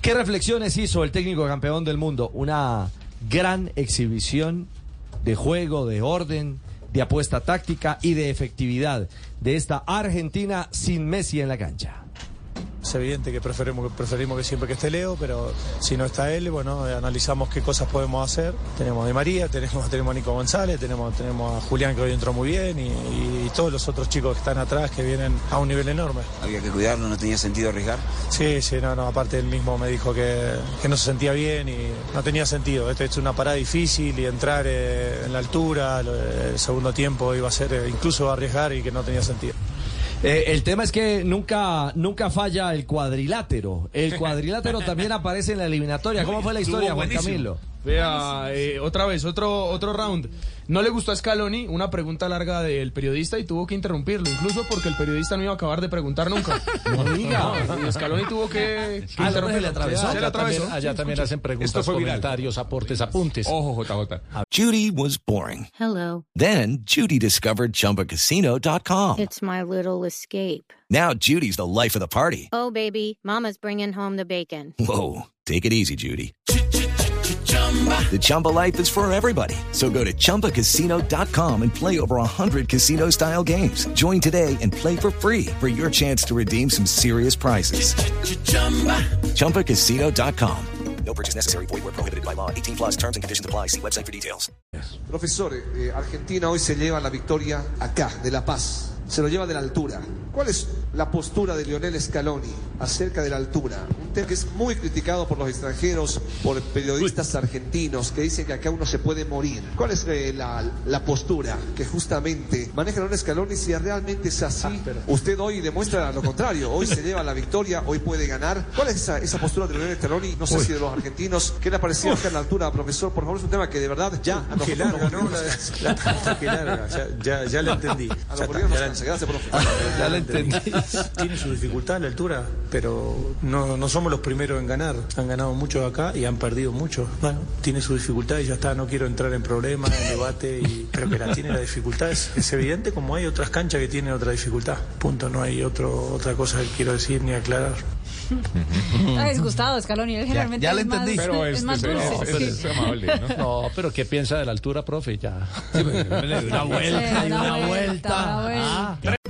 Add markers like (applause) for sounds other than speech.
¿Qué reflexiones hizo el técnico campeón del mundo? Una gran exhibición de juego, de orden, de apuesta táctica y de efectividad de esta Argentina sin Messi en la cancha. Es evidente que preferimos, preferimos que siempre que esté Leo, pero si no está él, bueno, eh, analizamos qué cosas podemos hacer. Tenemos a Di María, tenemos, (laughs) tenemos a Nico González, tenemos, tenemos a Julián que hoy entró muy bien y, y todos los otros chicos que están atrás que vienen a un nivel enorme. Había que cuidarlo, no tenía sentido arriesgar. Sí, sí, no, no, aparte él mismo me dijo que, que no se sentía bien y no tenía sentido. Esto es una parada difícil y entrar eh, en la altura, el segundo tiempo iba a ser eh, incluso arriesgar y que no tenía sentido. Eh, el tema es que nunca, nunca falla el cuadrilátero. El (laughs) cuadrilátero también aparece en la eliminatoria. ¿Cómo fue la historia, Juan Camilo? Vea, eh, otra vez, otro, otro round. No le gustó a Scaloni una pregunta larga del periodista y tuvo que interrumpirlo, incluso porque el periodista no iba a acabar de preguntar nunca. (laughs) No diga. Y Scaloni tuvo que, que Ah, interrumpirlo. se le atravesó. Se le atravesó. Allá también hacen preguntas, Esto fue viral. comentarios, aportes, apuntes. Ojo, JJ. Judy was boring. Hello. Then Judy discovered ChumbaCasino.com. It's my little escape. Now Judy's the life of the party. Oh, baby, Mama's bringing home the bacon. Whoa, take it easy, Judy. The Chumba life is for everybody. So go to ChumbaCasino.com and play over 100 casino style games. Join today and play for free for your chance to redeem some serious prizes. ChumbaCasino.com. No purchase necessary. Void where prohibited by law. 18 plus terms and conditions apply. See website for details. Profesor, eh, Argentina hoy se lleva la victoria acá, de La Paz. Se lo lleva de la altura. ¿Cuál es la postura de Lionel Scaloni acerca de la altura? Un tema que es muy criticado por los extranjeros, por periodistas argentinos, que dicen que acá uno se puede morir. ¿Cuál es eh, la, la postura que justamente maneja Lionel Scaloni si realmente es así? Usted hoy demuestra lo contrario. Hoy se lleva la victoria, hoy puede ganar. ¿Cuál es esa, esa postura de Lionel Scaloni? No sé si de los argentinos. ¿Qué le ha parecido acá en la altura, profesor? Por favor, es un tema que de verdad ya a Que larga, ¿no? La, la que larga, ya, ya, ya la entendí. A Ya los bolivianos (laughs) ya la. Gracias, profe. Ya la entendí. (laughs) Tiene su dificultad la altura, pero no, no somos los primeros en ganar. Han ganado muchos acá y han perdido muchos. Bueno, tiene su dificultad y ya está. No quiero entrar en problemas, en debate, y, (laughs) pero que la tiene la dificultad. Es, es evidente como hay otras canchas que tienen otra dificultad. Punto. No hay otro, otra cosa que quiero decir ni aclarar. (laughs) Está disgustado, Scaloni. Él generalmente ya le es más-. Pero es más pero- dulce. pero sí. es amable, ¿no? No, pero ¿qué piensa de la altura, profe? Ya. Una vuelta, Sí, una vuelta, una vuelta.